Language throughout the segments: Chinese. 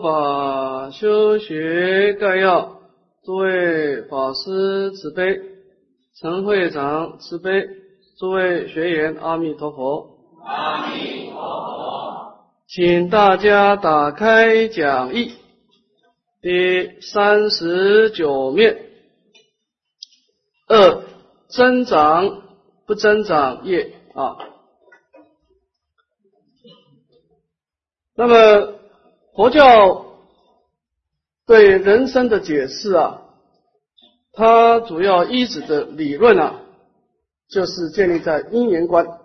法修学概要，诸位法师慈悲，陈会长慈悲，诸位学员阿弥陀佛。阿弥陀佛，请大家打开讲义第三十九面，二增长不增长业啊。那么佛教对人生的解释啊，它主要依止的理论啊，就是建立在因缘观，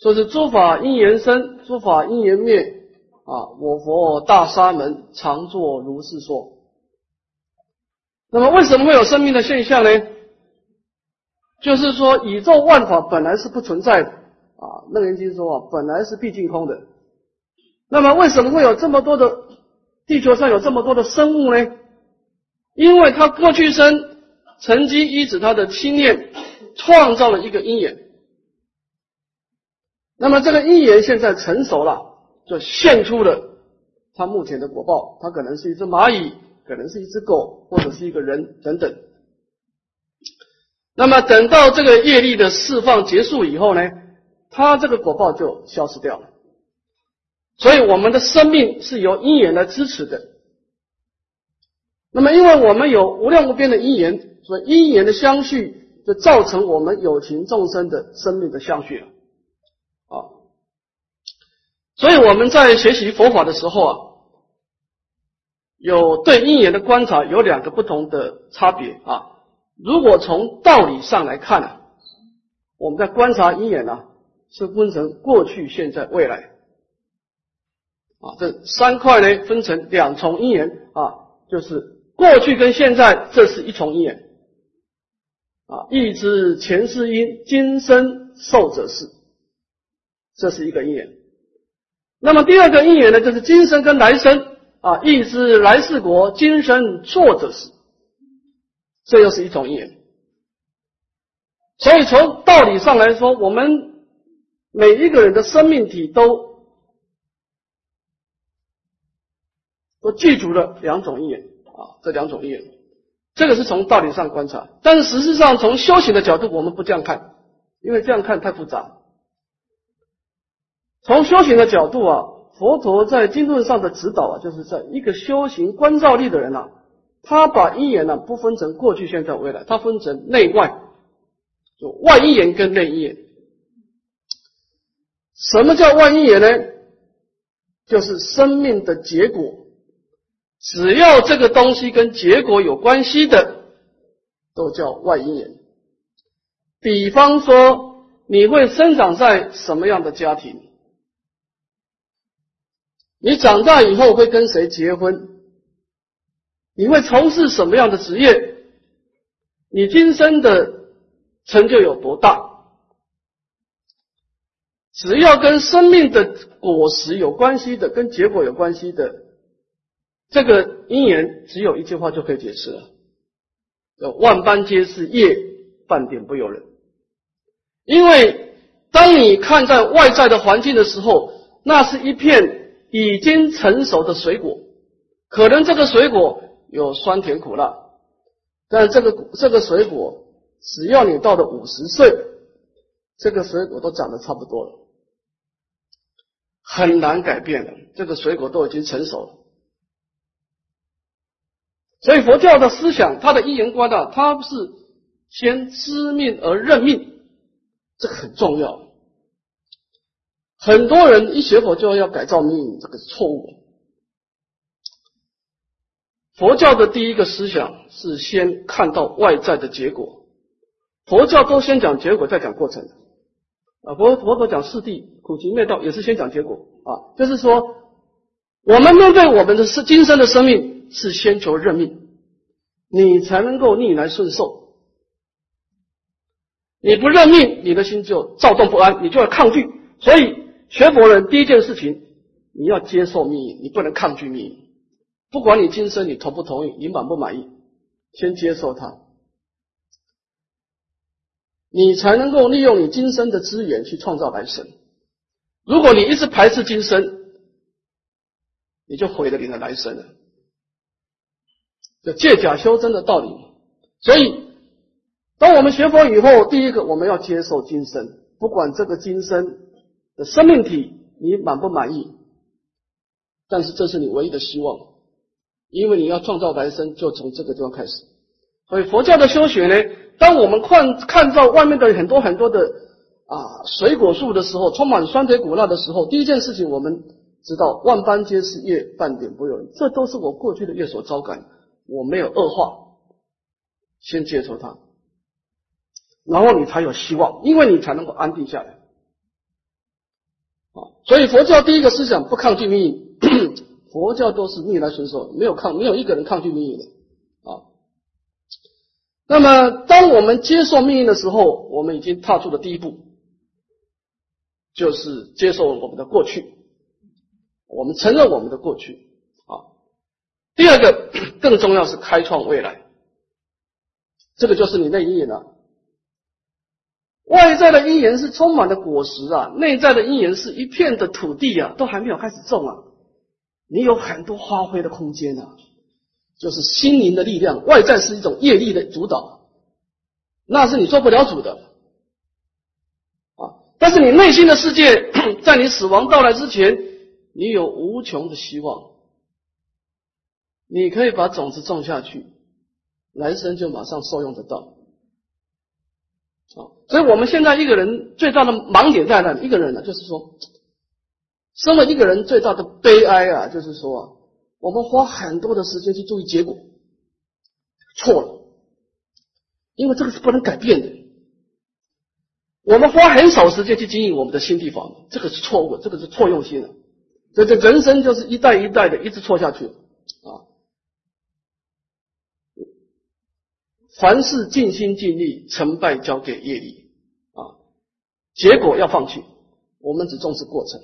说是诸法因缘生，诸法因缘灭啊。我佛大沙门常作如是说。那么为什么会有生命的现象呢？就是说宇宙万法本来是不存在的啊。楞严经说啊，本来是毕竟空的。那么为什么会有这么多的地球上有这么多的生物呢？因为他过去生曾经依止他的心念创造了一个因缘，那么这个因缘现在成熟了，就现出了他目前的果报。他可能是一只蚂蚁，可能是一只狗，或者是一个人等等。那么等到这个业力的释放结束以后呢，他这个果报就消失掉了。所以我们的生命是由因缘来支持的。那么，因为我们有无量无边的因缘，所以因缘的相续就造成我们有情众生的生命的相续啊。所以我们在学习佛法的时候啊，有对因缘的观察有两个不同的差别啊。如果从道理上来看呢，我们在观察因缘呢，是分成过去、现在、未来。啊，这三块呢分成两重因缘啊，就是过去跟现在，这是一重因缘啊。欲知前世因，今生受者是，这是一个因缘。那么第二个因缘呢，就是今生跟来生啊，意知来世国，今生作者是，这又是一种因缘。所以从道理上来说，我们每一个人的生命体都。都记住了两种因缘啊，这两种因缘，这个是从道理上观察，但是实质上从修行的角度，我们不这样看，因为这样看太复杂。从修行的角度啊，佛陀在经论上的指导啊，就是在一个修行观照力的人啊，他把因缘呢不分成过去、现在、未来，他分成内外，就外因缘跟内因缘。什么叫外因缘呢？就是生命的结果。只要这个东西跟结果有关系的，都叫外因缘。比方说，你会生长在什么样的家庭？你长大以后会跟谁结婚？你会从事什么样的职业？你今生的成就有多大？只要跟生命的果实有关系的，跟结果有关系的。这个因缘只有一句话就可以解释了：叫万般皆是业，半点不由人。因为当你看在外在的环境的时候，那是一片已经成熟的水果，可能这个水果有酸甜苦辣，但这个这个水果，只要你到了五十岁，这个水果都长得差不多了，很难改变了。这个水果都已经成熟了。所以佛教的思想，它的因缘观呢，它是先知命而认命，这个很重要。很多人一学佛就要改造命运，这个是错误。佛教的第一个思想是先看到外在的结果，佛教都先讲结果，再讲过程。啊，佛佛陀讲四谛苦集灭道，也是先讲结果啊，就是说，我们面对我们的是今生的生命。是先求认命，你才能够逆来顺受。你不认命，你的心就躁动不安，你就要抗拒。所以学佛人第一件事情，你要接受命运，你不能抗拒命运。不管你今生你同不同意，你满不满意，先接受它，你才能够利用你今生的资源去创造来生。如果你一直排斥今生，你就毁了你的来生了。就借假修真的道理。所以，当我们学佛以后，第一个我们要接受今生，不管这个今生的生命体你满不满意，但是这是你唯一的希望，因为你要创造来生，就从这个地方开始。所以佛教的修学呢，当我们看看到外面的很多很多的啊水果树的时候，充满酸甜苦辣的时候，第一件事情我们知道万般皆是业，半点不由人，这都是我过去的业所招感，我没有恶化，先接受它，然后你才有希望，因为你才能够安定下来。啊，所以佛教第一个思想不抗拒命运，佛教都是逆来顺受，没有抗，没有一个人抗拒命运的。啊那么，当我们接受命运的时候，我们已经踏出了第一步，就是接受我们的过去，我们承认我们的过去。第二个，更重要是开创未来，这个就是你内因缘了。外在的因缘是充满的果实啊，内在的因缘是一片的土地啊，都还没有开始种啊，你有很多发挥的空间啊。就是心灵的力量，外在是一种业力的主导，那是你做不了主的啊。但是你内心的世界，在你死亡到来之前，你有无穷的希望，你可以把种子种下去，来生就马上受用得到啊。所以我们现在一个人最大的盲点在哪？一个人呢，就是说，身为一个人最大的悲哀啊，就是说。我们花很多的时间去注意结果，错了，因为这个是不能改变的。我们花很少时间去经营我们的心地法门，这个是错误，这个是错用心的。所以这人生就是一代一代的一直错下去啊。凡事尽心尽力，成败交给业力啊，结果要放弃，我们只重视过程。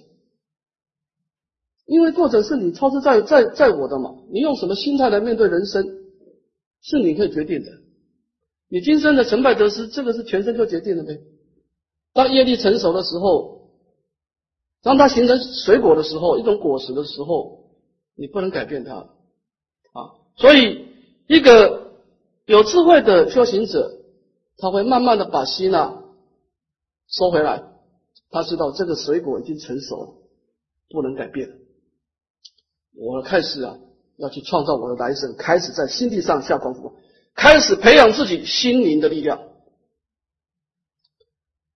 因为过程是你操之在在在我的嘛，你用什么心态来面对人生，是你可以决定的。你今生的成败得失，这个是全身就决定了呗。当业力成熟的时候，当它形成水果的时候，一种果实的时候，你不能改变它啊。所以，一个有智慧的修行者，他会慢慢的把心啊收回来，他知道这个水果已经成熟了，不能改变。我开始啊，要去创造我的来生，开始在心地上下功夫，开始培养自己心灵的力量。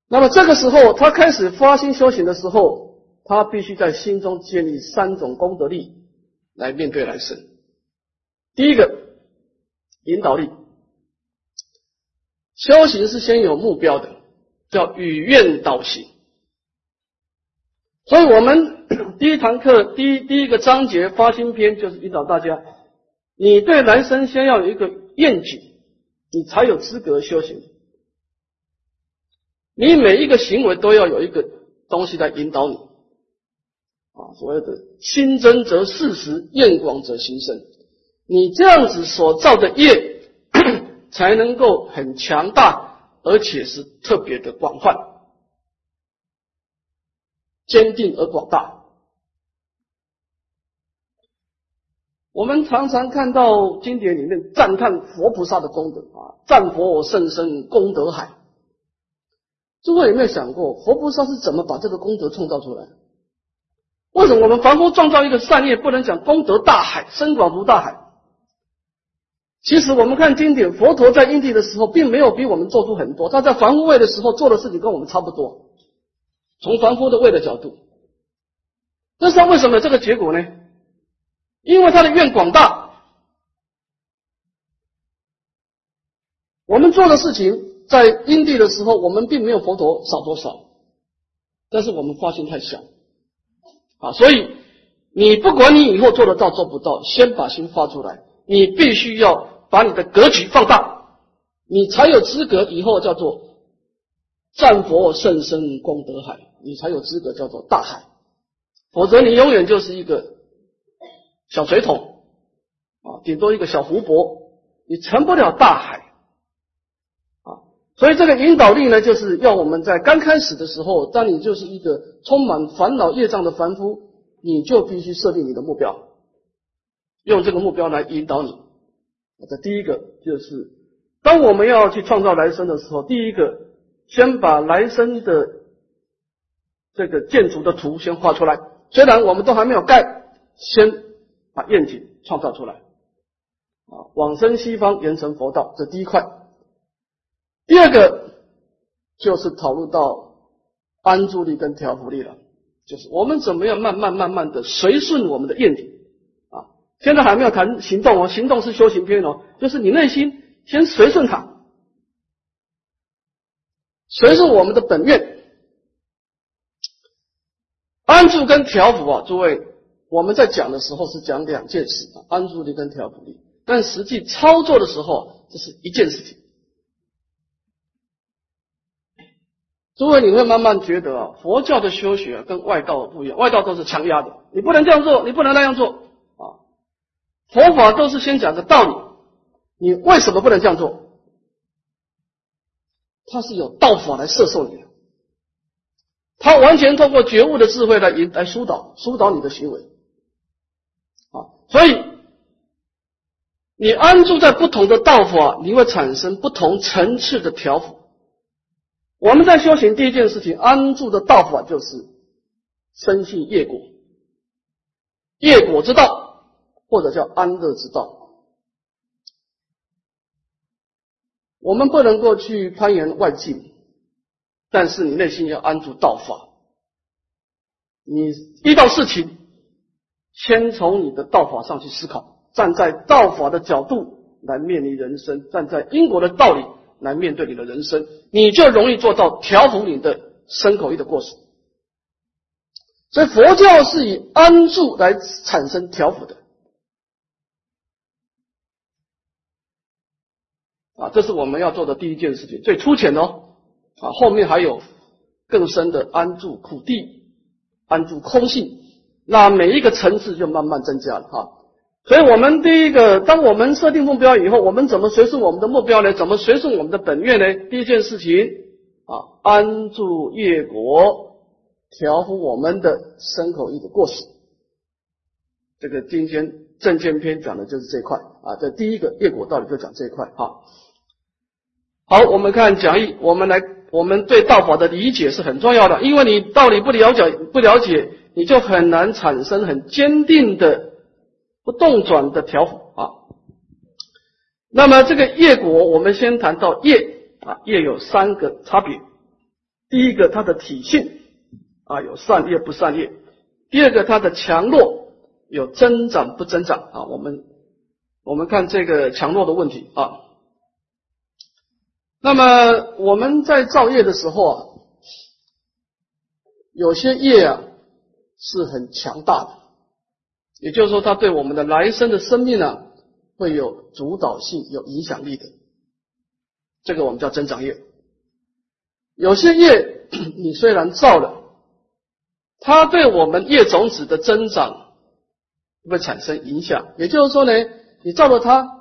那么这个时候，他开始发心修行的时候，他必须在心中建立三种功德力来面对来生。第一个，引导力。修行是先有目标的，叫与愿导行。所以我们。第一堂课，第一第一个章节发心篇，就是引导大家，你对来生先要有一个愿景，你才有资格修行。你每一个行为都要有一个东西来引导你，啊，所谓的心真则事实，愿广则心生。你这样子所造的业，才能够很强大，而且是特别的广泛、坚定而广大。我们常常看到经典里面赞叹佛菩萨的功德啊，赞佛甚深功德海。诸位有没有想过，佛菩萨是怎么把这个功德创造出来？为什么我们凡夫创造一个善业，不能讲功德大海深广如大海？其实我们看经典，佛陀在因地的时候，并没有比我们做出很多。他在凡夫位的时候做的事情跟我们差不多。从凡夫的位的角度，这是为什么这个结果呢？因为他的愿广大，我们做的事情在因地的时候，我们并没有佛陀少多少，但是我们发心太小啊，所以你不管你以后做得到做不到，先把心发出来，你必须要把你的格局放大，你才有资格以后叫做战佛甚深功德海，你才有资格叫做大海，否则你永远就是一个。小水桶啊，顶多一个小湖泊，你成不了大海啊。所以这个引导力呢，就是要我们在刚开始的时候，当你就是一个充满烦恼业障的凡夫，你就必须设定你的目标用这个目标来引导你。这第一个就是，当我们要去创造来生的时候，第一个先把来生的这个建筑的图先画出来。虽然我们都还没有盖，先把愿景创造出来。啊，往生西方，圆成佛道，这第一块。第二个就是讨论到安住力跟调伏力了，就是我们怎么样慢慢慢慢的随顺我们的愿景。现在还没有谈行动哦，行动是修行篇哦，就是你内心先随顺它，随顺我们的本愿，安住跟调伏啊，诸位，我们在讲的时候是讲两件事啊，安住力跟调伏力，但实际操作的时候，这是一件事情。诸位，你会慢慢觉得啊，佛教的修学跟外道不一样，外道都是强压的，你不能这样做，你不能那样做。佛法都是先讲个道理，你为什么不能这样做？他是有道法来摄受你的，他完全通过觉悟的智慧来引来疏导疏导你的行为啊，所以你安住在不同的道法，你会产生不同层次的调伏。我们在修行第一件事情，安住的道法就是深信业果，业果之道。或者叫安乐之道，我们不能够去攀援外境，但是你内心要安住道法。你遇到事情，先从你的道法上去思考，站在道法的角度来面临人生，站在因果的道理来面对你的人生，你就容易做到调伏你的身口意的过失。所以佛教是以安住来产生调伏的。啊，这是我们要做的第一件事情，最粗浅哦。啊，后面还有更深的安住苦地、安住空性，那每一个层次就慢慢增加了哈。所以，我们第一个，当我们设定目标以后，我们怎么随顺我们的目标呢？怎么随顺我们的本愿呢？第一件事情啊，安住业果，调伏我们的身口意的过失。这个今天正见篇讲的就是这一块啊，这第一个业果道理就讲这一块哈。好，我们看讲义。我们来，我们对道法的理解是很重要的，因为你道理不了解，不了解，你就很难产生很坚定的、不动转的调伏啊。那么这个业果，我们先谈到业啊，业有三个差别。第一个，它的体性啊，有善业不善业；第二个，它的强弱有增长不增长啊。我们我们看这个强弱的问题啊。那么我们在造业的时候啊，有些业啊是很强大的，也就是说，它对我们的来生的生命呢会有主导性、有影响力的。这个我们叫增长业。有些业 你虽然造了，它对我们业种子的增长会产生影响。也就是说呢，你造了它。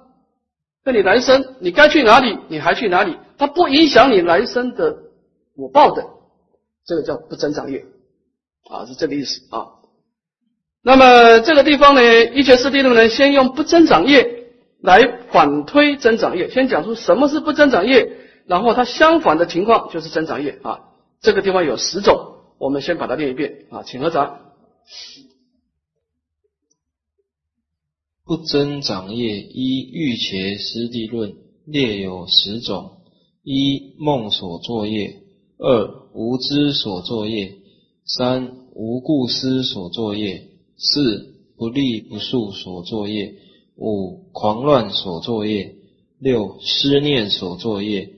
那你来生你该去哪里，你还去哪里？它不影响你来生的果报的，这个叫不增长业啊，是这个意思啊。那么这个地方呢，一切师弟论呢，先用不增长业来反推增长业，先讲出什么是不增长业，然后它相反的情况就是增长业啊。这个地方有十种，我们先把它念一遍啊，请合掌。不增长业依欲伽师地论列有十种：一梦所作业，二无知所作业，三无故思所作业，四不利不速所作业，五狂乱所作业，六思念所作业，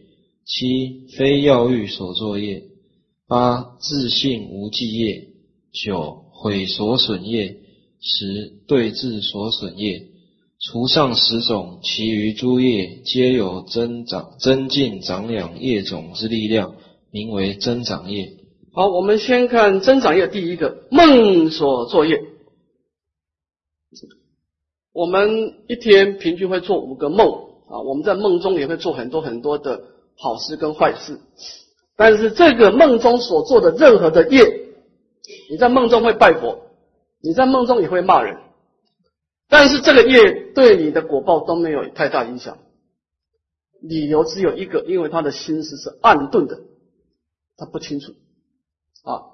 七非要欲所作业，八自信无记业，九毁所损业。十对治所损业，除上十种，其余诸业皆有增长、增进、长养业种之力量，名为增长业。好，我们先看增长业第一个梦所作业。我们一天平均会做五个梦啊，我们在梦中也会做很多很多的好事跟坏事，但是这个梦中所做的任何的业，你在梦中会拜佛。你在梦中也会骂人，但是这个业对你的果报都没有太大影响。理由只有一个，因为他的心思是暗钝的，他不清楚啊。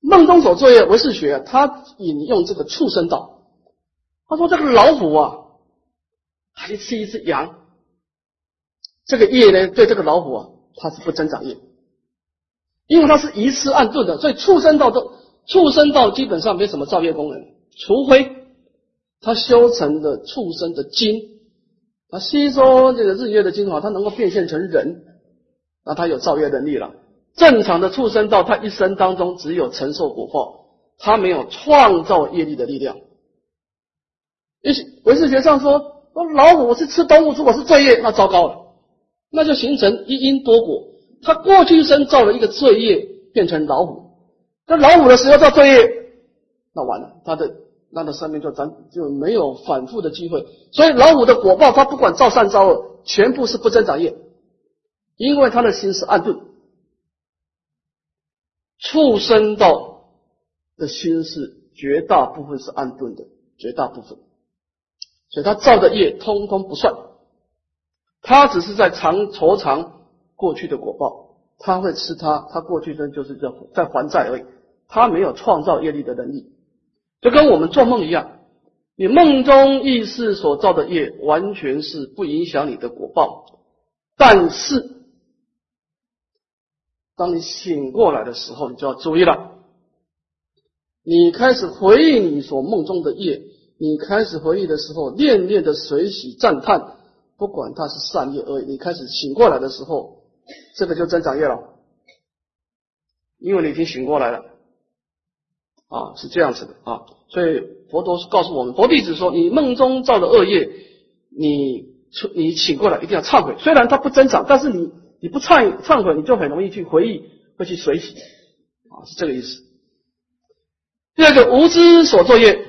梦中所作业，唯识学他引用这个畜生道，他说这个老虎啊，还吃一只羊，这个业呢，对这个老虎啊，它是不增长业，因为它是一次暗钝的，所以畜生道都畜生道基本上没什么造业功能，除非他修成的畜生的精。啊，吸收这个日月的精华，它能够变现成人，那他有造业能力了。正常的畜生道，他一生当中只有承受果报，他没有创造业力的力量。一唯识学上说，老虎是吃动物，如果是罪业，那糟糕了，那就形成一因多果。他过去生造了一个罪业，变成老虎，那老五的时候造罪业，那完了，他的。那的生命就咱就没有反复的机会，所以老五的果报，他不管造善造恶，全部是不增长业，因为他的心是暗钝。畜生道的心是绝大部分是暗钝的，绝大部分，所以他造的业通通不算，他只是在偿酬偿过去的果报，他会吃他，他过去生就是在在还债而已，他没有创造业力的能力。就跟我们做梦一样，你梦中意识所造的业，完全是不影响你的果报。但是，当你醒过来的时候，你就要注意了。你开始回忆你所梦中的业，你开始回忆的时候，念念的随喜赞叹，不管它是善业恶业，你开始醒过来的时候，这个就增长业了，因为你已经醒过来了。啊，是这样子的啊，所以佛陀告诉我们，佛弟子说，你梦中造的恶业，你出你醒过来一定要忏悔。虽然他不增长，但是你你不忏忏悔，你就很容易去回忆，会去随喜，啊，是这个意思。第二个无知所作业，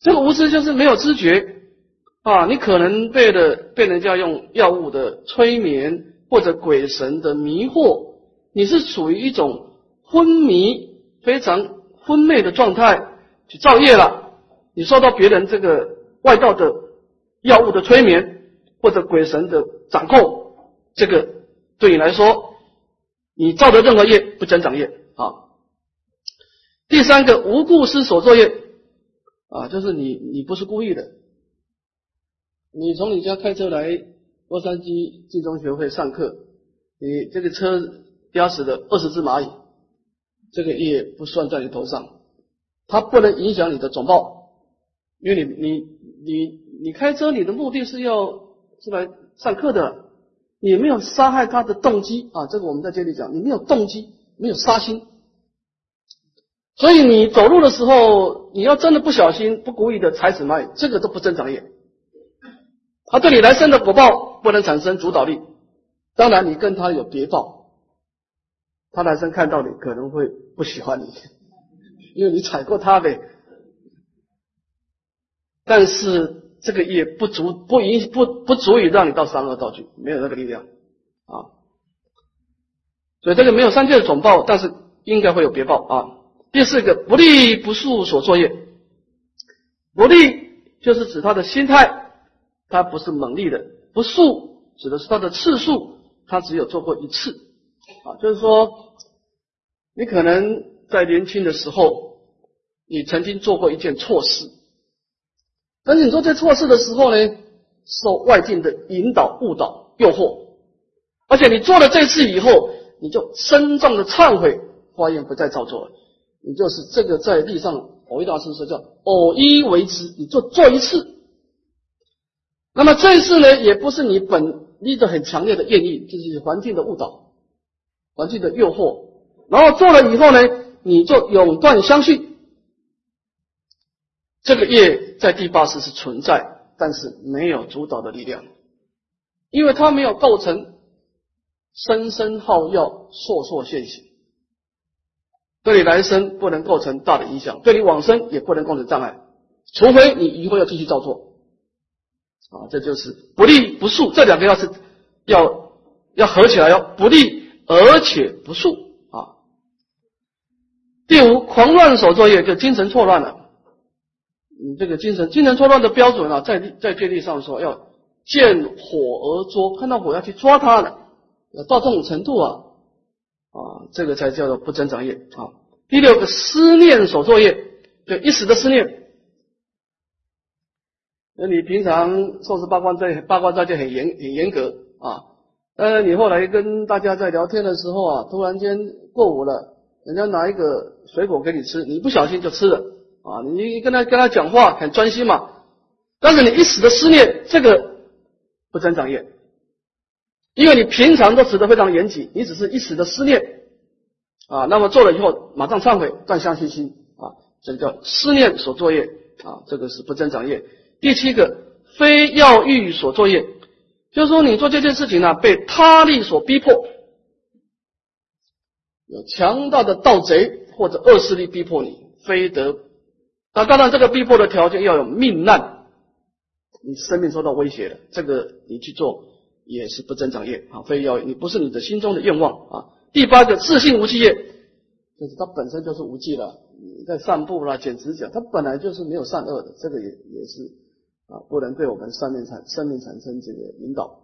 这个无知就是没有知觉啊，你可能被的被人家用药物的催眠或者鬼神的迷惑，你是属于一种昏迷，非常。昏昧的状态去造业了，你受到别人这个外道的药物的催眠或者鬼神的掌控，这个对你来说，你造的任何业不增长业啊。第三个无故失所作业啊，就是你你不是故意的，你从你家开车来洛杉矶晋中学会上课，你这个车压死了二十只蚂蚁。这个业不算在你头上，它不能影响你的总报，因为你你你你开车，你的目的是要是来上课的，你没有杀害他的动机啊，这个我们在这里讲，你没有动机，没有杀心，所以你走路的时候，你要真的不小心、不故意的踩死蚂蚁，这个都不增长业，他对你来生的果报不能产生主导力，当然你跟他有别报。他男生看到你可能会不喜欢你，因为你踩过他呗。但是这个也不足不影不不足以让你到三恶道去，没有那个力量啊。所以这个没有三界的总报，但是应该会有别报啊。第四个不利不速所作业，不利就是指他的心态，他不是猛力的；不速指的是他的次数，他只有做过一次啊，就是说。你可能在年轻的时候，你曾经做过一件错事，但是你做这错事的时候呢，受外境的引导、误导、诱惑，而且你做了这次以后，你就深重的忏悔，发愿不再造作了。你就是这个在地上，偶一大师说叫偶一为之，你做做一次。那么这一次呢，也不是你本立的很强烈的愿意，就是环境的误导、环境的诱惑。然后做了以后呢，你就永断相续。这个业在第八识是存在，但是没有主导的力量，因为它没有构成生生耗药、烁烁现行，对你来生不能构成大的影响，对你往生也不能构成障碍，除非你以后要继续照做。啊，这就是不利不速，这两个要是要要合起来，要不利而且不速。第五，狂乱所作业就精神错乱了。你这个精神精神错乱的标准啊，在在戒律上说要见火而捉，看到火要去抓它的，要到这种程度啊啊，这个才叫做不增长业啊。第六个思念所作业，就一时的思念。那你平常受持八关斋八关斋就很严很严格啊，呃，你后来跟大家在聊天的时候啊，突然间过午了，人家拿一个水果给你吃，你不小心就吃了。啊，你跟他跟他讲话很专心嘛，但是你一时的思念，这个不增长业，因为你平常都持得非常严谨，你只是一时的思念。啊，那么做了以后马上忏悔断相信心。啊，这个叫思念所作业。啊，这个是不增长业。第七个，非要欲所作业，就是说你做这件事情呢，被他力所逼迫，有强大的盗贼或者恶势力逼迫你，非得。那当然，这个逼迫的条件要有命难，你生命受到威胁了，这个你去做也是不增长业啊，非要你不是你的心中的愿望啊。第八个，自信无忌业，就是它本身就是无忌了，你在散步啦、剪指甲，它本来就是没有善恶的，这个也也是。啊，不能对我们生命产生命产生这个引导。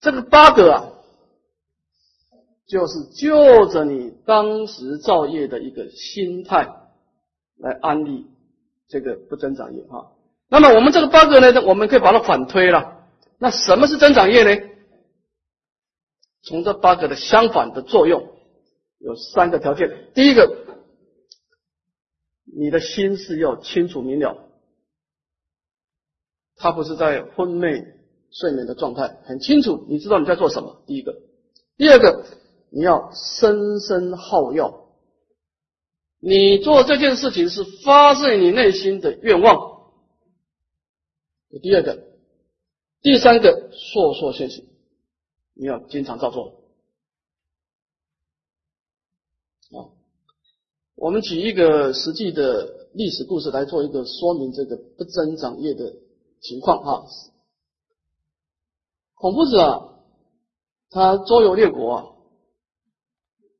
这个八个啊，就是就着你当时造业的一个心态来安利这个不增长业哈。那么我们这个八个呢，我们可以把它反推了。那什么是增长业呢？从这八个的相反的作用有三个条件。第一个，你的心是要清楚明了。他不是在昏昧睡眠的状态，很清楚，你知道你在做什么。第一个，第二个，你要深深耗药。你做这件事情是发自你内心的愿望。第二个，第三个，烁烁现行，你要经常照做。啊，我们举一个实际的历史故事来做一个说明，这个不增长业的。情况啊，孔夫子啊，他周游列国啊，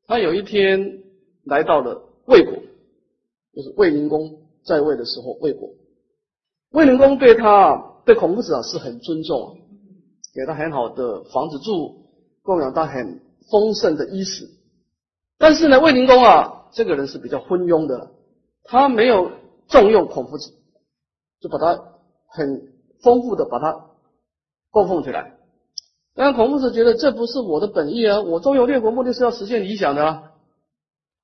他有一天来到了魏国，就是魏灵公在位的时候，魏国，魏灵公对他对孔夫子啊是很尊重，给他很好的房子住，供养他很丰盛的衣食，但是呢，魏灵公啊这个人是比较昏庸的，他没有重用孔夫子，就把他。很丰富的把他供奉起来，但孔夫子觉得这不是我的本意啊，我周游列国目的是要实现理想的，啊，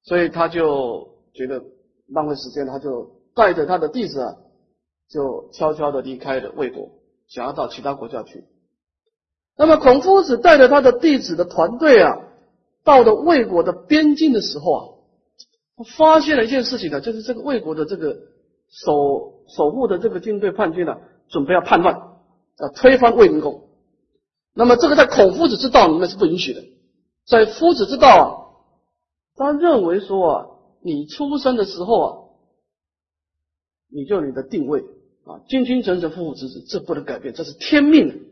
所以他就觉得浪费时间，他就带着他的弟子啊，就悄悄的离开了魏国，想要到其他国家去。那么孔夫子带着他的弟子的团队啊，到了魏国的边境的时候啊，发现了一件事情呢，就是这个魏国的这个。守守护的这个军队叛军呢，准备要叛乱，要推翻魏灵公。那么这个在孔夫子之道里面是不允许的，在夫子之道啊，他认为说啊，你出生的时候啊，你就你的定位啊，君君臣臣父父子子，这不能改变，这是天命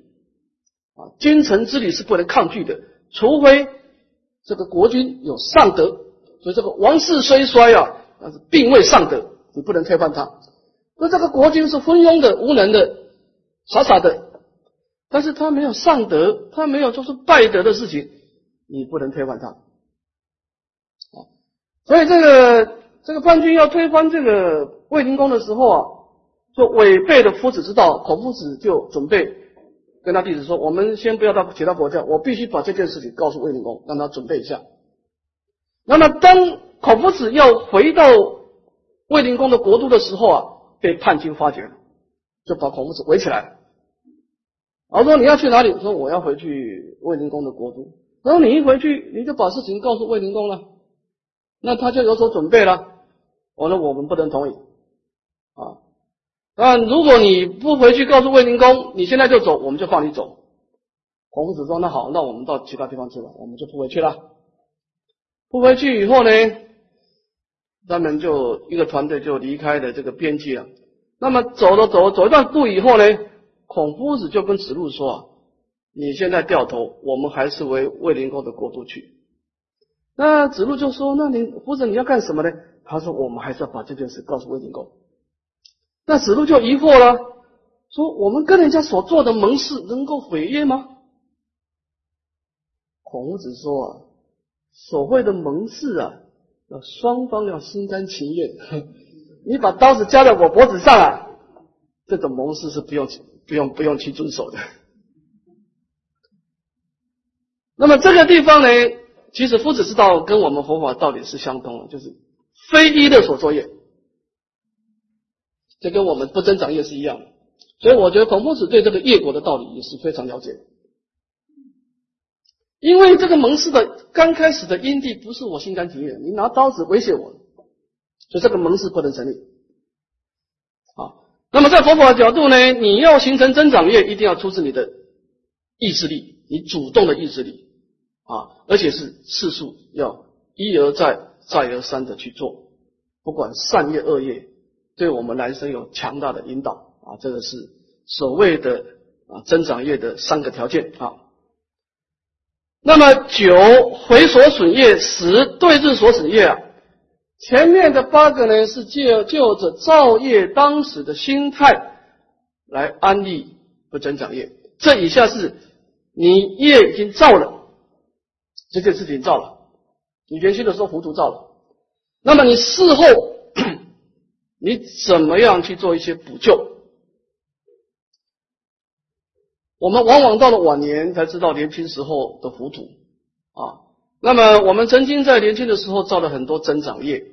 啊，君臣之礼是不能抗拒的，除非这个国君有上德，所以这个王室虽衰啊，但是并未上德。你不能推翻他。那这个国君是昏庸的、无能的、傻傻的，但是他没有上德，他没有做出败德的事情，你不能推翻他。啊，所以这个这个叛军要推翻这个卫灵公的时候啊，就违背了夫子之道。孔夫子就准备跟他弟子说：“我们先不要到其他国家，我必须把这件事情告诉卫灵公，让他准备一下。”那么当孔夫子要回到。卫灵公的国都的时候啊，被叛军发觉了，就把孔夫子围起来了。然后说你要去哪里？说我要回去卫灵公的国都。然后你一回去，你就把事情告诉卫灵公了，那他就有所准备了。我说我们不能同意啊。那如果你不回去告诉卫灵公，你现在就走，我们就放你走。孔子说那好，那我们到其他地方去吧，我们就不回去了。不回去以后呢？他们就一个团队就离开了这个边界了。那么走了走走一段路以后呢，孔夫子就跟子路说：“啊，你现在掉头，我们还是回卫灵公的国度去。”那子路就说：“那你夫子你要干什么呢？”他说：“我们还是要把这件事告诉卫灵公。那子路就疑惑了，说我们跟人家所做的盟誓能够毁约吗？孔子说啊，所谓的盟誓啊，要双方要心甘情愿。你把刀子架在我脖子上啊，这种盟誓是不用不用不用去遵守的。那么这个地方呢，其实夫子之道跟我们佛法道理是相通的，就是非一的所作业，这跟我们不增长业是一样的。所以我觉得孔夫子对这个业果的道理也是非常了解。因为这个盟誓的刚开始的因地不是我心甘情愿，你拿刀子威胁我，所以这个盟誓不能成立。那么在佛法的角度呢，你要形成增长业，一定要出自你的意志力，你主动的意志力啊，而且是次数要一而再、再而三的去做，不管善业恶业，对我们来生有强大的引导啊，这个是所谓的啊增长业的三个条件啊。那么九回所损业，十对治所损业啊。前面的八个呢，是借就着造业当时的心态来安利不增长业。这以下是你业已经造了，这件事情造了，你年轻的时候糊涂造了。那么你事后 你怎么样去做一些补救？我们往往到了晚年才知道年轻时候的糊涂啊。那么我们曾经在年轻的时候造了很多增长业，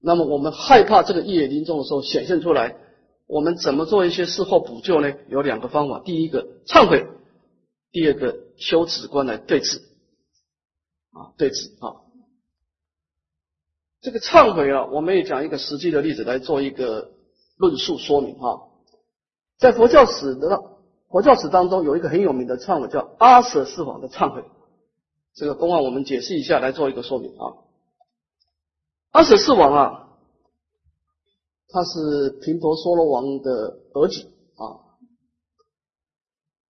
那么我们害怕这个业临终的时候显现出来，我们怎么做一些事后补救呢？有两个方法：第一个忏悔，第二个修止观来对治啊，对治啊。这个忏悔啊，我们也讲一个实际的例子来做一个论述说明啊，在佛教史的。佛教史当中有一个很有名的忏悔，叫阿舍四王的忏悔。这个公案我们解释一下，来做一个说明啊。阿舍四王啊，他是频婆娑罗王的儿子啊。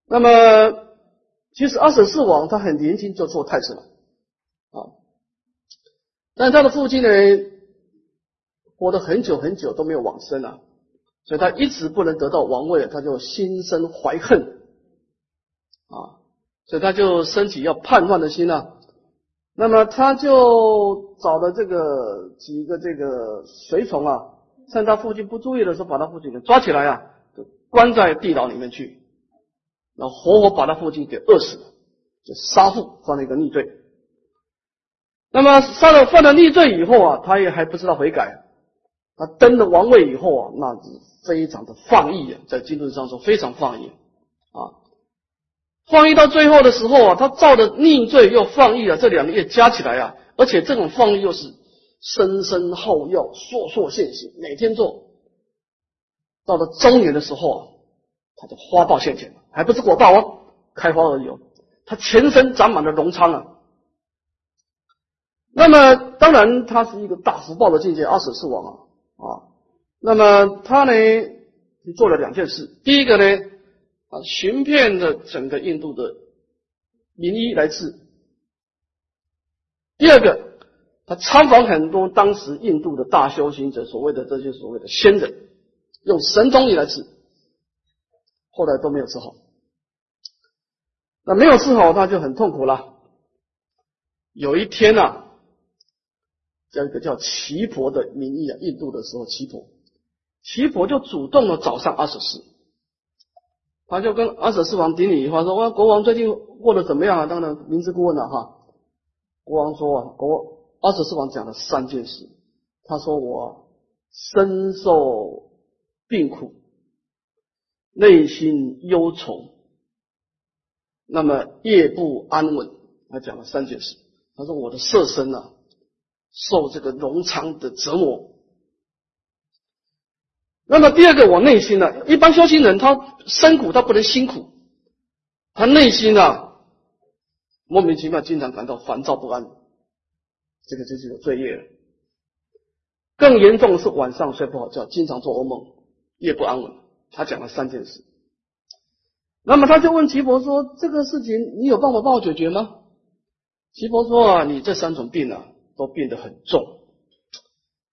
那么，其实阿舍四王他很年轻就做太子了啊，但他的父亲呢，活得很久很久都没有往生啊。所以他一直不能得到王位，他就心生怀恨啊，所以他就升起要叛乱的心啊。那么他就找了这个几个这个随从啊，趁他父亲不注意的时候，把他父亲给抓起来啊，就关在地牢里面去，然后活活把他父亲给饿死，就杀父犯了一个逆罪。那么杀了犯了逆罪以后啊，他也还不知道悔改。他登了王位以后啊，那是非常的放逸啊，在经论上说非常放逸啊，放逸到最后的时候啊，他造的逆罪又放逸啊，这两个月加起来啊，而且这种放逸又是生生后要烁烁现行，每天做，到了中年的时候啊，他就花报现前，还不是果报哦，开花而已哦，他全身长满了脓疮啊。那么当然他是一个大福报的境界，二十四王啊。啊，那么他呢做了两件事，第一个呢啊寻遍了整个印度的名医来治，第二个他参访很多当时印度的大修行者，所谓的这些所谓的仙人，用神中医来治，后来都没有治好，那没有治好他就很痛苦了。有一天呢。叫一个叫奇婆的名医啊，印度的时候，奇婆，奇婆就主动的找上阿舍斯，他就跟阿舍四王顶礼一话，说：“哇，国王最近过得怎么样啊？”当然明知故问了哈。国王说：“啊，国阿舍四王讲了三件事，他说我深受病苦，内心忧愁，那么夜不安稳。”他讲了三件事，他说我的色身呢。受这个农场的折磨。那么第二个，我内心呢，一般修行人他辛苦，他不能辛苦，他内心啊莫名其妙，经常感到烦躁不安，这个就是有罪业了。更严重的是晚上睡不好觉，经常做噩梦，夜不安稳。他讲了三件事。那么他就问齐伯说：“这个事情你有办法帮我解决吗？”齐伯说：“啊，你这三种病啊。”都变得很重，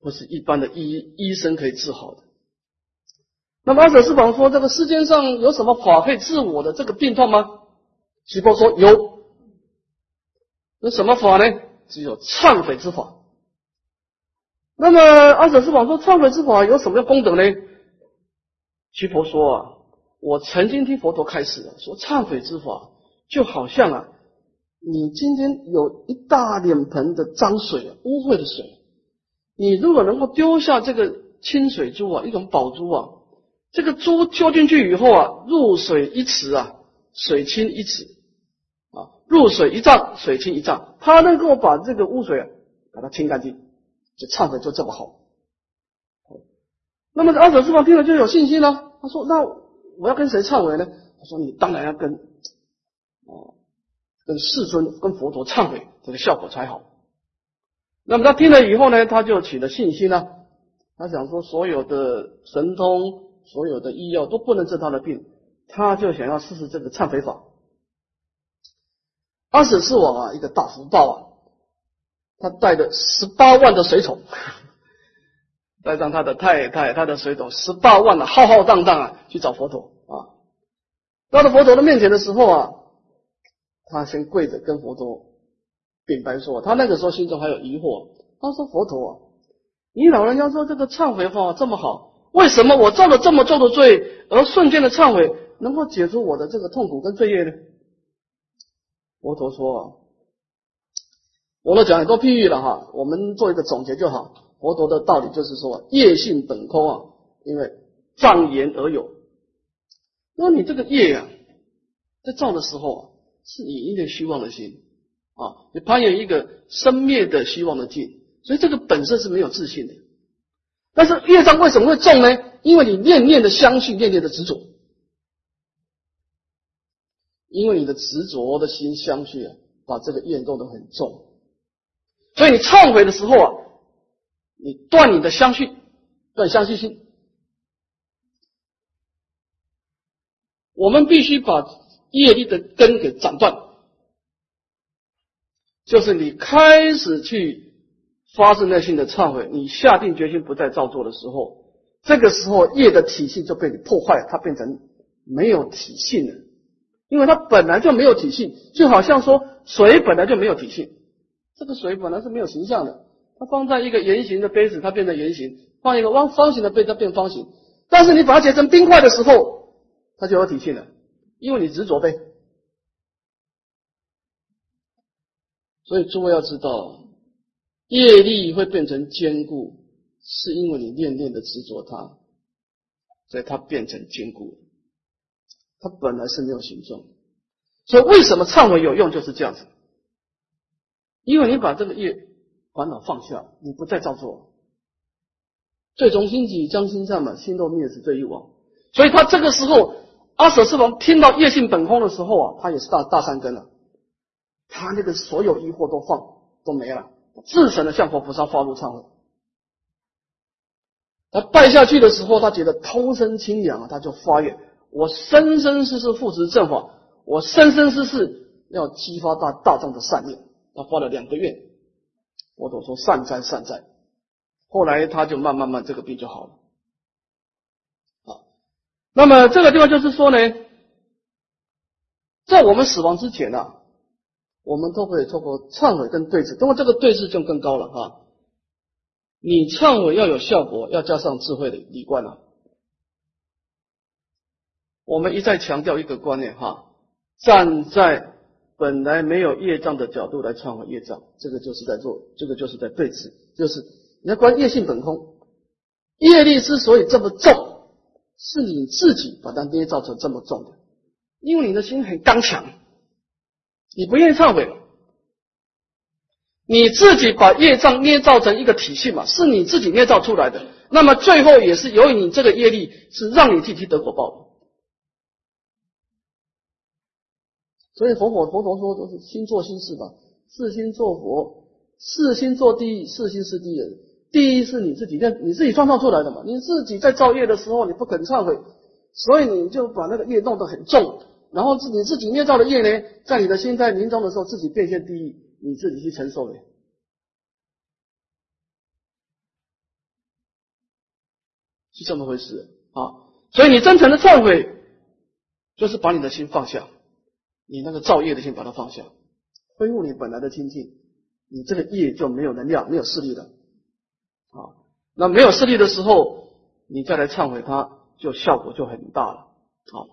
不是一般的医医生可以治好的。那么阿舍斯宝说：“这个世间上有什么法可以治我的这个病痛吗？”须波说：“有。那什么法呢？只有忏悔之法。那么阿舍斯宝说：“忏悔之法有什么样功德呢？”须婆说：“啊，我曾经听佛陀开始，说忏悔之法就好像啊，你今天有一大脸盆的脏水，污秽的水，你如果能够丢下这个清水珠啊，一种宝珠啊。”这个珠丢进去以后啊，入水一尺啊，水清一尺啊，入水一丈，水清一丈。他能够把这个污水啊，把它清干净，就忏悔就这么好。那么阿舍师方听了就有信心了。他说：“那我要跟谁忏悔呢？”他说：“你当然要跟哦，跟世尊、跟佛陀忏悔，这个效果才好。”那么他听了以后呢，他就起了信心了。他想说，所有的神通。所有的医药都不能治他的病，他就想要试试这个忏悔法。阿舍是王啊，一个大福报啊，他带着十八万的随从，带上他的太太、他的随从十八万的浩浩荡荡啊，去找佛陀啊。到了佛陀的面前的时候啊，他先跪着跟佛陀禀白说，他那个时候心中还有疑惑，他说：“佛陀啊，你老人家说这个忏悔法这么好。”为什么我造了这么重的罪，而瞬间的忏悔能够解除我的这个痛苦跟罪业呢？佛陀说：“我都讲很多譬喻了哈，我们做一个总结就好。佛陀的道理就是说，业性本空啊，因为障言而有。那你这个业啊，在造的时候啊，是以一个虚妄的心啊，你攀岩一个生灭的虚妄的境，所以这个本身是没有自信的。”但是业障为什么会重呢？因为你念念的相续，念念的执着，因为你的执着的心相续啊，把这个业弄得很重。所以你忏悔的时候啊，你断你的相续，断相续心。我们必须把业力的根给斩断，就是你开始去。发自内心的忏悔，你下定决心不再照做的时候，这个时候业的体性就被你破坏，它变成没有体性了，因为它本来就没有体性，就好像说水本来就没有体性，这个水本来是没有形象的，它放在一个圆形的杯子，它变成圆形；放一个方方形的杯，它变方形。但是你把它结成冰块的时候，它就有体性了，因为你执着呗。所以诸位要知道。业力会变成坚固，是因为你念念的执着它，所以它变成坚固。它本来是没有形状，所以为什么忏悔有用就是这样子？因为你把这个业烦恼放下，你不再造作，最终心起将心善嘛，心都灭时罪亦亡。所以他这个时候，阿舍世王听到业性本空的时候啊，他也是大大三根了，他那个所有疑惑都放都没了。自诚的向佛菩萨发怒忏悔，他拜下去的时候，他觉得通身清凉啊，他就发愿：我生生世世护持正法，我生生世世要激发大大众的善念。他发了两个愿，我都说善哉善哉。后来他就慢慢慢这个病就好了。啊，那么这个地方就是说呢，在我们死亡之前呢。我们都可以通过忏悔跟对峙，通过这个对峙就更高了哈。你忏悔要有效果，要加上智慧的理观啊。我们一再强调一个观念哈，站在本来没有业障的角度来忏悔业障，这个就是在做，这个就是在对峙，就是你要观业性本空，业力之所以这么重，是你自己把它捏造成这么重的，因为你的心很刚强。你不愿意忏悔了，你自己把业障捏造成一个体系嘛，是你自己捏造出来的。那么最后也是由于你这个业力是让你自己得果报的。所以佛佛佛陀说都是心做心事吧，四心做佛，四心做第一，四心是第一。第一是你自己认你自己创造出来的嘛，你自己在造业的时候你不肯忏悔，所以你就把那个业弄得很重。然后自你自己捏造的业呢，在你的心在临终的时候，自己变现地狱，你自己去承受的，是这么回事啊。所以你真诚的忏悔，就是把你的心放下，你那个造业的心把它放下，恢复你本来的清净，你这个业就没有能量，没有势力了。啊，那没有势力的时候，你再来忏悔它，就效果就很大了。好，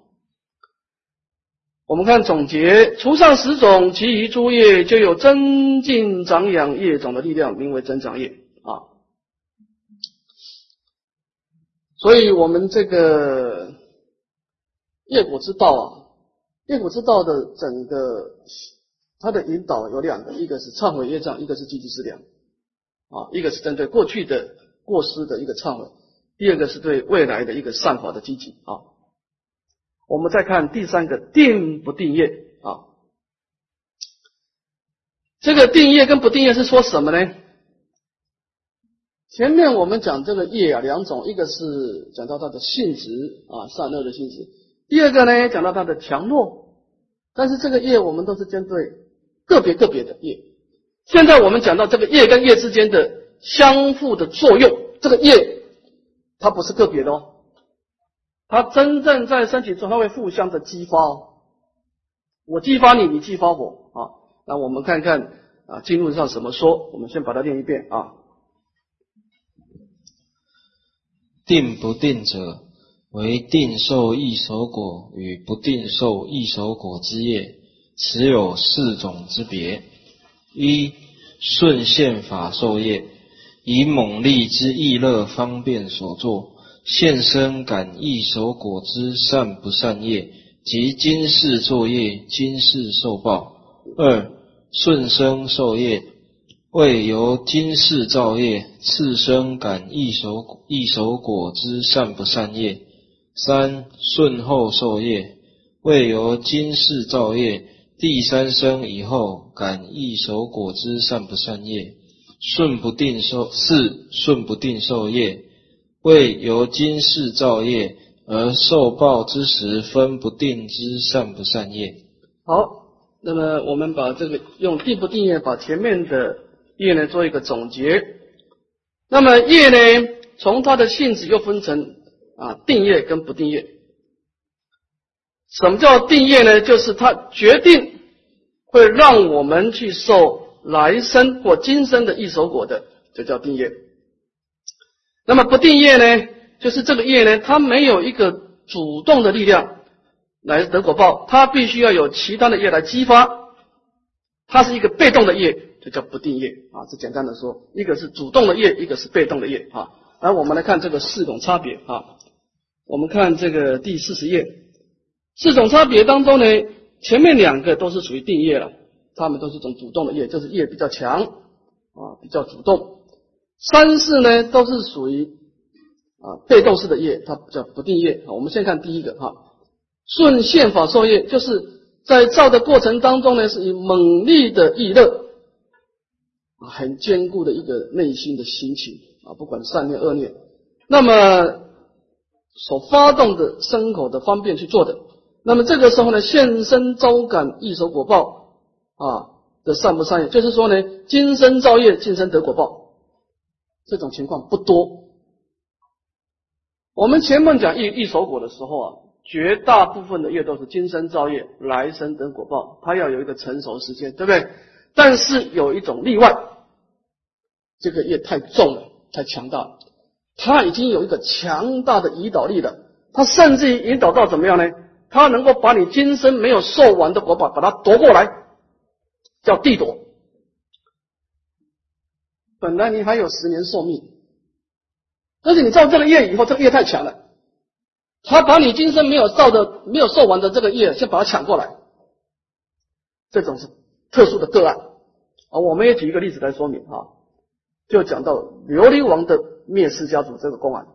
我们看总结，除上十种，其余诸业就有增进长养业种的力量，名为增长业。啊。所以，我们这个业果之道啊，业果之道的整个它的引导有两个，一个是忏悔业障，一个是积极思量啊，一个是针对过去的过失的一个忏悔，第二个是对未来的一个善法的积极啊。我们再看第三个定不定业啊，这个定业跟不定业是说什么呢？前面我们讲这个业啊，两种，一个是讲到它的性质啊，善恶的性质；第二个呢，讲到它的强弱。但是这个业我们都是针对个别个别的业。现在我们讲到这个业跟业之间的相互的作用，这个业它不是个别的哦，它真正在身体中，它会互相的激发。我激发你，你激发我啊。那我们看看啊，经论上怎么说？我们先把它念一遍啊。定不定者，为定受异熟果与不定受异熟果之业，此有四种之别。一顺现法受业，以猛力之意乐方便所作，现身感异熟果之善不善业，即今世作业，今世受报。二顺生受业。为由今世造业，次生感异熟异熟果之善不善业；三顺后受业，为由今世造业，第三生以后感异熟果之善不善业；顺不定受四顺不定受业，为由今世造业而受报之时分不定之善不善业。好，那么我们把这个用定不定业把前面的。业呢，做一个总结。那么业呢，从它的性质又分成啊定业跟不定业。什么叫定业呢？就是它决定会让我们去受来生或今生的一手果的，就叫定业。那么不定业呢，就是这个业呢，它没有一个主动的力量来得果报，它必须要有其他的业来激发，它是一个被动的业。就叫不定业啊，这简单的说，一个是主动的业，一个是被动的业啊。来，我们来看这个四种差别啊。我们看这个第四十页，四种差别当中呢，前面两个都是属于定业了，他们都是种主动的业，就是业比较强啊，比较主动。三世呢都是属于啊被动式的业，它叫不定业。我们先看第一个哈，顺现法受业，就是在造的过程当中呢，是以猛力的意乐。很坚固的一个内心的心情啊，不管善念恶念，那么所发动的牲口的方便去做的，那么这个时候呢，现身招感一手果报啊的善不善业，就是说呢，今生造业，今生得果报，这种情况不多。我们前面讲一一手果的时候啊，绝大部分的业都是今生造业，来生得果报，它要有一个成熟时间，对不对？但是有一种例外，这个业太重了，太强大了，它已经有一个强大的引导力了，它甚至于引导到怎么样呢？它能够把你今生没有受完的果报，把它夺过来，叫地夺。本来你还有十年寿命，但是你造这个业以后，这个业太强了，他把你今生没有造的、没有受完的这个业，先把它抢过来，这种是特殊的个案。啊，我们也举一个例子来说明啊，就讲到琉璃王的灭世家族这个公案。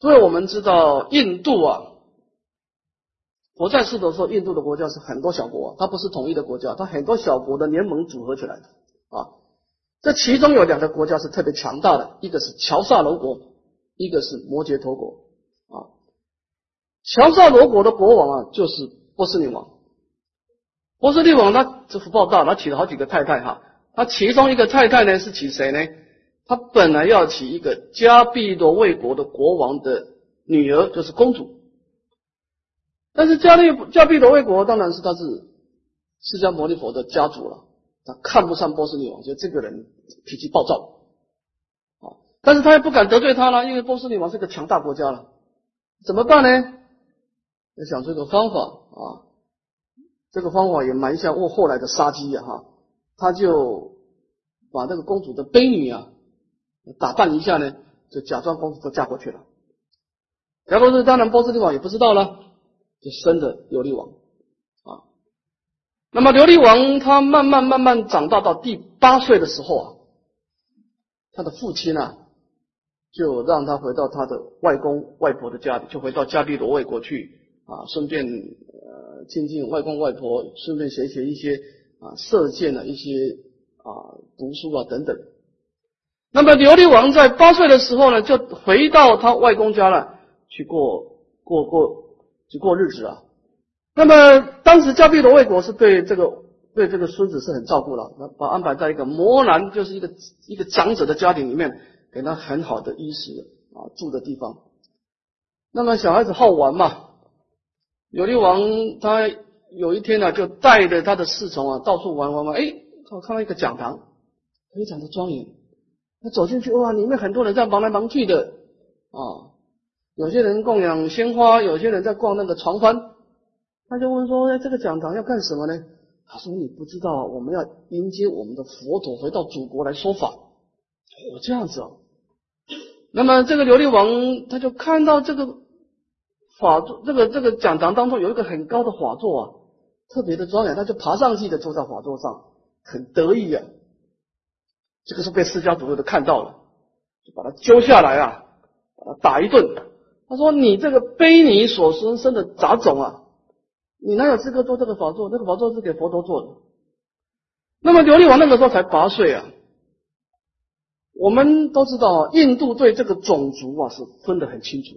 所以我们知道印度啊，佛在世的时候，印度的国家是很多小国，它不是统一的国家，它很多小国的联盟组合起来的啊。这其中有两个国家是特别强大的，一个是乔萨罗国，一个是摩羯陀国啊。乔萨罗国的国王啊，就是波斯女王。波斯匿王他这福报大，他娶了好几个太太哈。他其中一个太太呢是娶谁呢？他本来要娶一个加毕罗卫国的国王的女儿就是公主。但是迦利迦毗罗卫国当然是他是释迦牟尼佛的家族了，看不上波斯女王，觉得这个人脾气暴躁啊，但是他也不敢得罪他了，因为波斯女王是个强大国家了，怎么办呢？要想出一个方法啊，这个方法也埋下我后来的杀机呀哈，他就把那个公主的婢女啊打扮一下呢，就假装公主都嫁过去了，嫁过去当然波斯女王也不知道了。就生的琉璃王，那么琉璃王他慢慢慢慢长大到第八岁的时候啊，他的父亲呢就让他回到他的外公外婆的家里，就回到迦毗罗卫国去啊，顺便呃亲近外公外婆，顺便学学一些啊射箭的一些啊读书啊等等。那么琉璃王在八岁的时候呢，就回到他外公家了，去过过过。去过日子啊，那么当时迦毗罗卫国是对这个对这个孙子是很照顾了，把安排在一个摩南，就是一个一个长者的家庭里面，给他很好的衣食啊住的地方。那么小孩子好玩嘛，琉璃王他有一天呢，就带着他的侍从啊到处玩玩玩，哎，我看到一个讲堂，非常的庄严。他走进去哇，里面很多人在忙来忙去的啊。有些人供养鲜花，有些人在逛那个床幡。他就问说：“哎，这个讲堂要干什么呢？”他说：“你不知道，我们要迎接我们的佛陀回到祖国来说法。”哦，这样子哦。那么这个琉璃王他就看到这个法座，这个这个讲堂当中有一个很高的法座啊，特别的庄严，他就爬上去的坐在法座上，很得意啊。这个是被释迦牟尼的看到了，就把他揪下来啊，把他打一顿。他说：“你这个卑你所生生的杂种啊，你哪有资格做这个宝座？那个宝座是给佛陀做的。那么琉璃王那个时候才八岁啊。我们都知道，印度对这个种族啊是分得很清楚。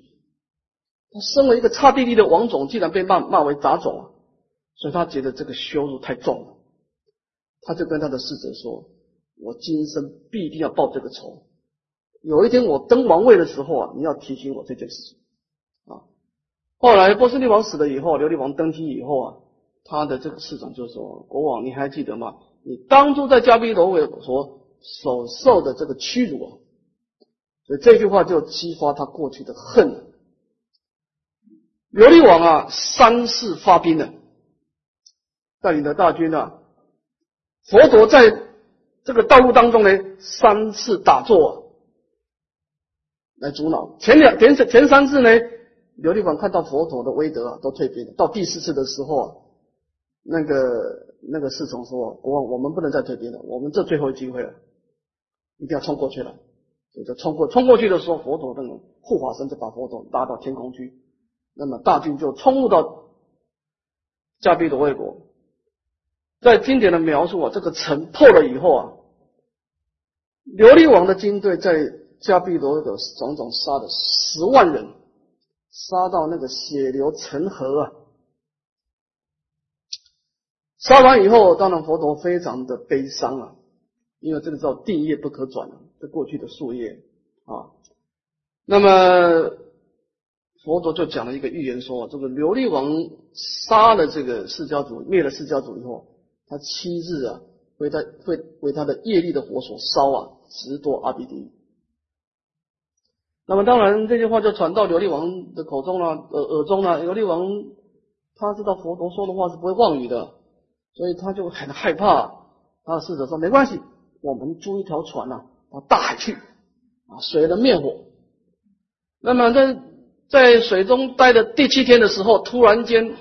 他身为一个差弟弟的王种，竟然被骂骂为杂种啊，所以他觉得这个羞辱太重了。他就跟他的侍者说：‘我今生必定要报这个仇。有一天我登王位的时候啊，你要提醒我这件事情。’后来波斯匿王死了以后，琉璃王登基以后啊，他的这个侍从就说：“国王，你还记得吗？你当初在迦毗罗卫所所受的这个屈辱啊！”所以这句话就激发他过去的恨。琉璃王啊，三次发兵了，带领的大军啊，佛陀在这个道路当中呢，三次打坐啊来阻挠。前两前前三次呢？琉璃王看到佛陀的威德啊，都退兵。到第四次的时候啊，那个那个侍从说：“国王，我们不能再退兵了，我们这最后一机会了，一定要冲过去了。”所以就冲过冲过去的时候，佛陀那种护法神就把佛陀拉到天空去。那么大军就冲入到迦毗罗卫国。在经典的描述啊，这个城破了以后啊，琉璃王的军队在迦毗罗的种种杀了十万人。杀到那个血流成河啊！杀完以后，当然佛陀非常的悲伤啊，因为这个叫定业不可转这过去的树叶啊。那么佛陀就讲了一个预言，说这个琉璃王杀了这个释迦族，灭了释迦族以后，他七日啊，会他会为他的业力的火所烧啊，直堕阿鼻地狱。那么当然，这句话就传到琉璃王的口中了，耳耳中了。琉璃王他知道佛陀说的话是不会妄语的，所以他就很害怕。他的侍者说：“没关系，我们租一条船啊，到大海去啊，水能灭火。”那么在在水中待的第七天的时候，突然间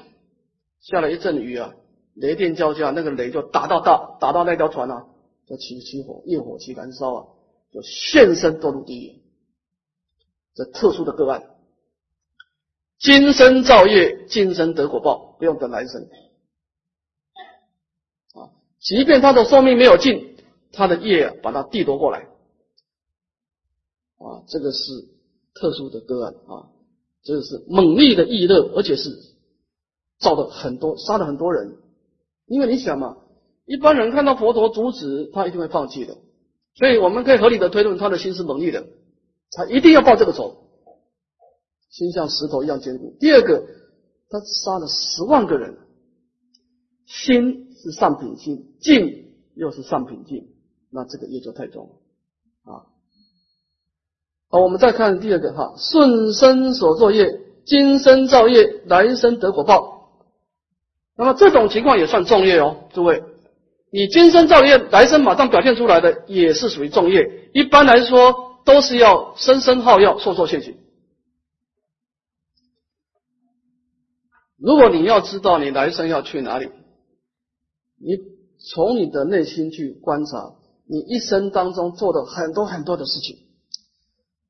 下了一阵雨啊，雷电交加，那个雷就打到大打到那条船啊，就起起火，焰火起燃烧啊，就现身堕入地狱。这特殊的个案，今生造业，今生得果报，不用等来生。啊，即便他的寿命没有尽，他的业把他递夺过来。啊，这个是特殊的个案啊，这个是猛烈的意乐，而且是造的很多，杀了很多人。因为你想嘛，一般人看到佛陀阻止，他一定会放弃的。所以我们可以合理的推论，他的心是猛烈的。他一定要报这个仇，心像石头一样坚固。第二个，他杀了十万个人，心是上品心，静又是上品境，那这个业就太重了啊。好，我们再看第二个哈，顺生所作业，今生造业，来生得果报。那么这种情况也算重业哦，诸位，你今生造业，来生马上表现出来的也是属于重业。一般来说，都是要生生耗药，受受现行。如果你要知道你来生要去哪里，你从你的内心去观察，你一生当中做的很多很多的事情，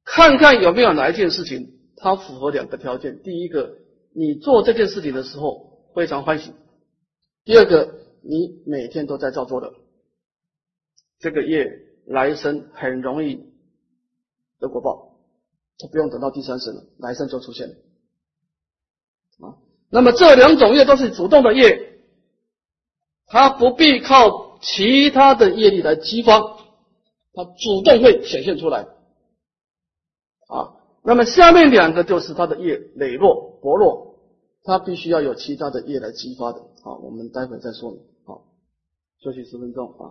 看看有没有哪一件事情它符合两个条件：第一个，你做这件事情的时候非常欢喜；第二个，你每天都在照做的，这个业来生很容易得果报，就不用等到第三生了，来生就出现了啊。那么这两种业都是主动的业，它不必靠其他的业力来激发，它主动会显现出来。啊，那么下面两个就是它的业羸弱薄弱，它必须要有其他的业来激发的。好，我们待会再说。好，休息十分钟啊。